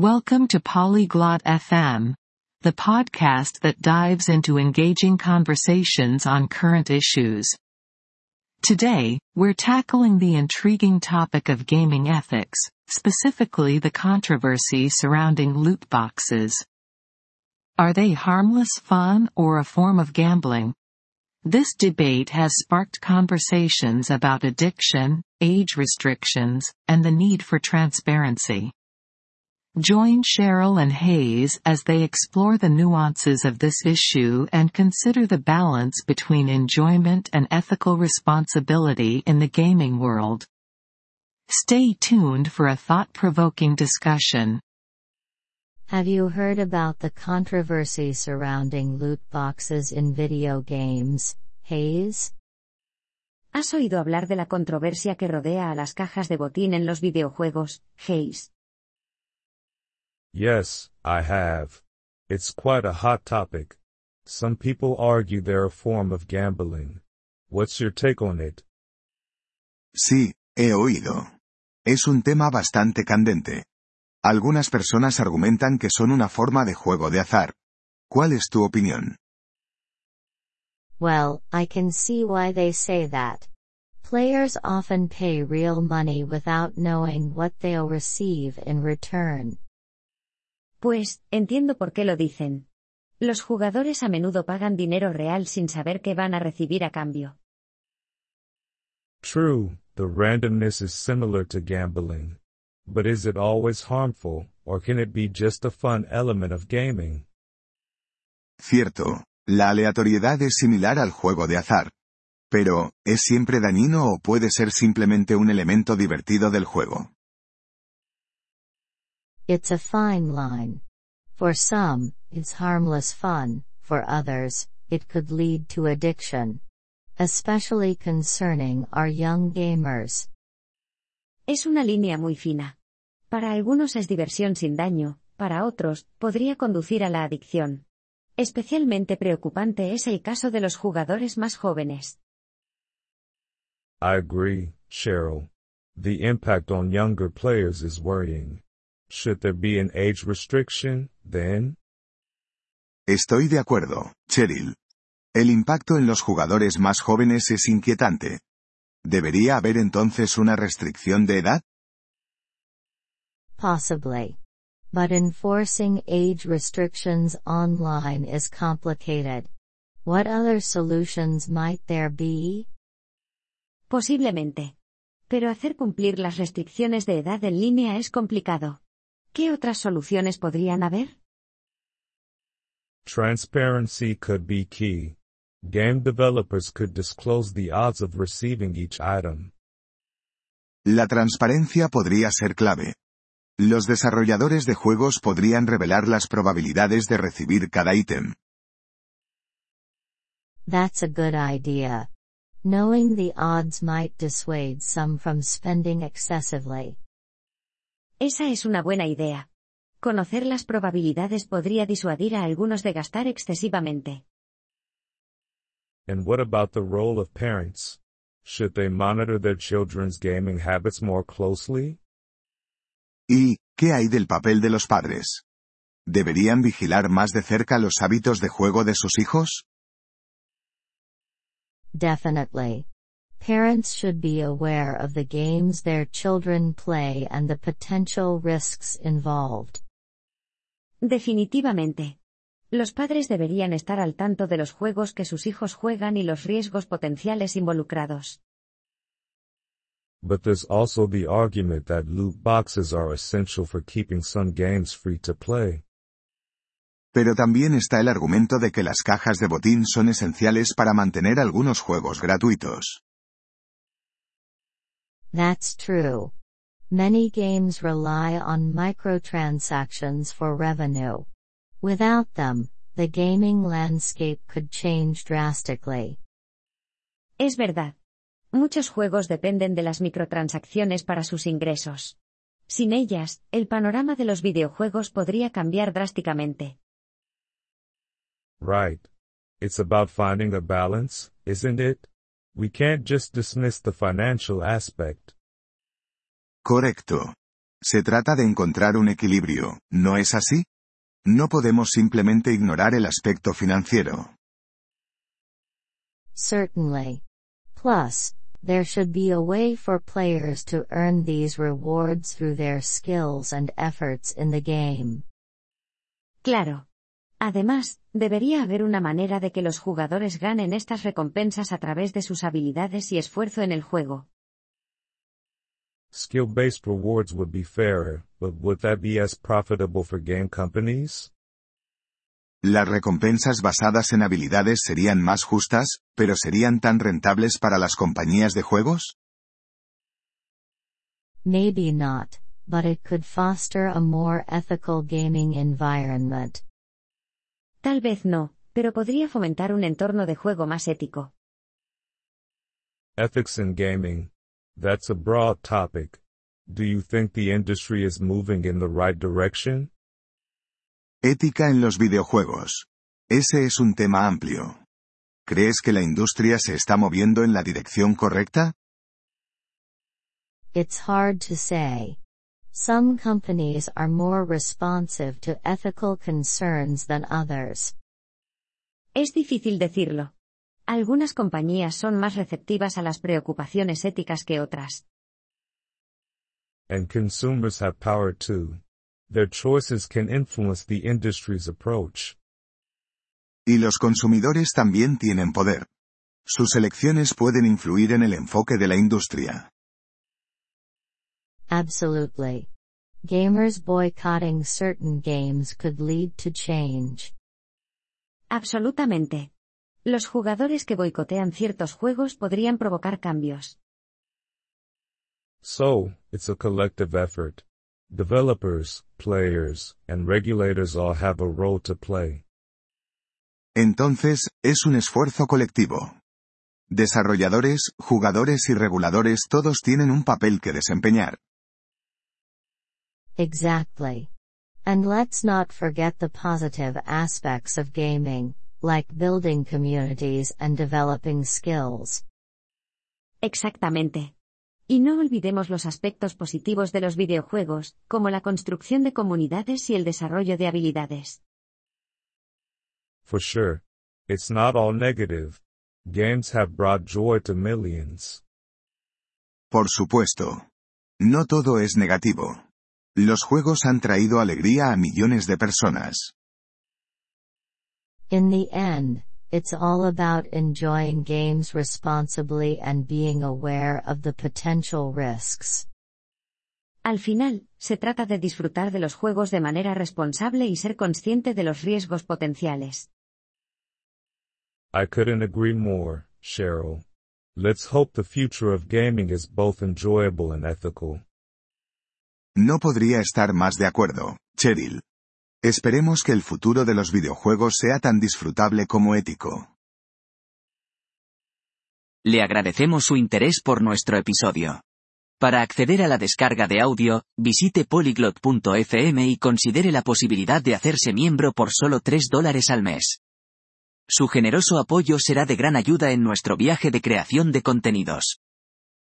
Welcome to Polyglot FM, the podcast that dives into engaging conversations on current issues. Today, we're tackling the intriguing topic of gaming ethics, specifically the controversy surrounding loot boxes. Are they harmless fun or a form of gambling? This debate has sparked conversations about addiction, age restrictions, and the need for transparency. Join Cheryl and Hayes as they explore the nuances of this issue and consider the balance between enjoyment and ethical responsibility in the gaming world. Stay tuned for a thought-provoking discussion. Have you heard about the controversy surrounding loot boxes in video games, Hayes? ¿Has oído hablar de la controversia que rodea a las cajas de botín en los videojuegos, Hayes? Yes, I have. It's quite a hot topic. Some people argue they're a form of gambling. What's your take on it? Sí, he oído. Es un tema bastante candente. Algunas personas argumentan que son una forma de juego de azar. ¿Cuál es tu opinión? Well, I can see why they say that. Players often pay real money without knowing what they'll receive in return. Pues, entiendo por qué lo dicen. Los jugadores a menudo pagan dinero real sin saber qué van a recibir a cambio. True, the randomness is similar to gambling. But is it always harmful, or can it be just a fun element of gaming? Cierto, la aleatoriedad es similar al juego de azar. Pero, ¿es siempre dañino o puede ser simplemente un elemento divertido del juego? It's a fine line. For some, it's harmless fun, for others, it could lead to addiction. Especially concerning our young gamers. Es una línea muy fina. Para algunos es diversión sin daño, para otros, podría conducir a la adicción. Especialmente preocupante es el caso de los jugadores más jóvenes. I agree, Cheryl. The impact on younger players is worrying. Should there be an age restriction, then? Estoy de acuerdo, Cheryl. El impacto en los jugadores más jóvenes es inquietante. ¿Debería haber entonces una restricción de edad? Possibly. But enforcing age restrictions online is complicated. What other solutions might there be? Posiblemente. Pero hacer cumplir las restricciones de edad en línea es complicado. ¿Qué otras soluciones podrían haber? Transparency could be key. Game developers could disclose the odds of receiving each item. La transparencia podría ser clave. Los desarrolladores de juegos podrían revelar las probabilidades de recibir cada ítem. That's a good idea. Knowing the odds might dissuade some from spending excessively. Esa es una buena idea. Conocer las probabilidades podría disuadir a algunos de gastar excesivamente. And what about the role of parents? Should they monitor their children's gaming habits more closely? ¿Y, qué hay del papel de los padres? ¿Deberían vigilar más de cerca los hábitos de juego de sus hijos? Definitely. Parents should be aware of the games their children play and the potential risks involved. Definitivamente. Los padres deberían estar al tanto de los juegos que sus hijos juegan y los riesgos potenciales involucrados. But there's also the argument that loot boxes are essential for keeping some games free to play. Pero también está el argumento de que las cajas de botín son esenciales para mantener algunos juegos gratuitos. That's true. Many games rely on microtransactions for revenue. Without them, the gaming landscape could change drastically. Es verdad. Muchos juegos dependen de las microtransacciones para sus ingresos. Sin ellas, el panorama de los videojuegos podría cambiar drásticamente. Right. It's about finding a balance, isn't it? We can't just dismiss the financial aspect. Correcto. Se trata de encontrar un equilibrio, ¿no es así? No podemos simplemente ignorar el aspecto financiero. Certainly. Plus, there should be a way for players to earn these rewards through their skills and efforts in the game. Claro. Además, debería haber una manera de que los jugadores ganen estas recompensas a través de sus habilidades y esfuerzo en el juego. Skill-based rewards would be fairer, but would that be as profitable for game companies? Las recompensas basadas en habilidades serían más justas, pero ¿serían tan rentables para las compañías de juegos? Maybe not, but it could foster a more ethical gaming environment. Tal vez no, pero podría fomentar un entorno de juego más ético. Ethics in gaming. That's a broad topic. Do you think the industry is moving in the right direction? Ética en los videojuegos. Ese es un tema amplio. ¿Crees que la industria se está moviendo en la dirección correcta? It's hard to say. Some companies are more responsive to ethical concerns than others. Es difícil decirlo. Algunas compañías son más receptivas a las preocupaciones éticas que otras. And consumers have power too. Their choices can influence the industry's approach. Y los consumidores también tienen poder. Sus elecciones pueden influir en el enfoque de la industria. Absolutely. Gamers boycotting certain games could lead to change. Absolutamente. Los jugadores que boicotean ciertos juegos podrían provocar cambios. So, it's a collective effort. Developers, players, and regulators all have a role to play. Entonces, es un esfuerzo colectivo. Desarrolladores, jugadores y reguladores todos tienen un papel que desempeñar. Exactly. And let's not forget the positive aspects of gaming, like building communities and developing skills. Exactamente. Y no olvidemos los aspectos positivos de los videojuegos, como la construcción de comunidades y el desarrollo de habilidades. For sure. It's not all negative. Games have brought joy to millions. Por supuesto. No todo es negativo. Los juegos han traído alegría a millones de personas. In the end, it's all about enjoying games responsibly and being aware of the potential risks. Al final, se trata de disfrutar de los juegos de manera responsable y ser consciente de los riesgos potenciales. I couldn't agree more, Cheryl. Let's hope the future of gaming is both enjoyable and ethical. No podría estar más de acuerdo, Cheryl. Esperemos que el futuro de los videojuegos sea tan disfrutable como ético. Le agradecemos su interés por nuestro episodio. Para acceder a la descarga de audio, visite polyglot.fm y considere la posibilidad de hacerse miembro por solo 3 dólares al mes. Su generoso apoyo será de gran ayuda en nuestro viaje de creación de contenidos.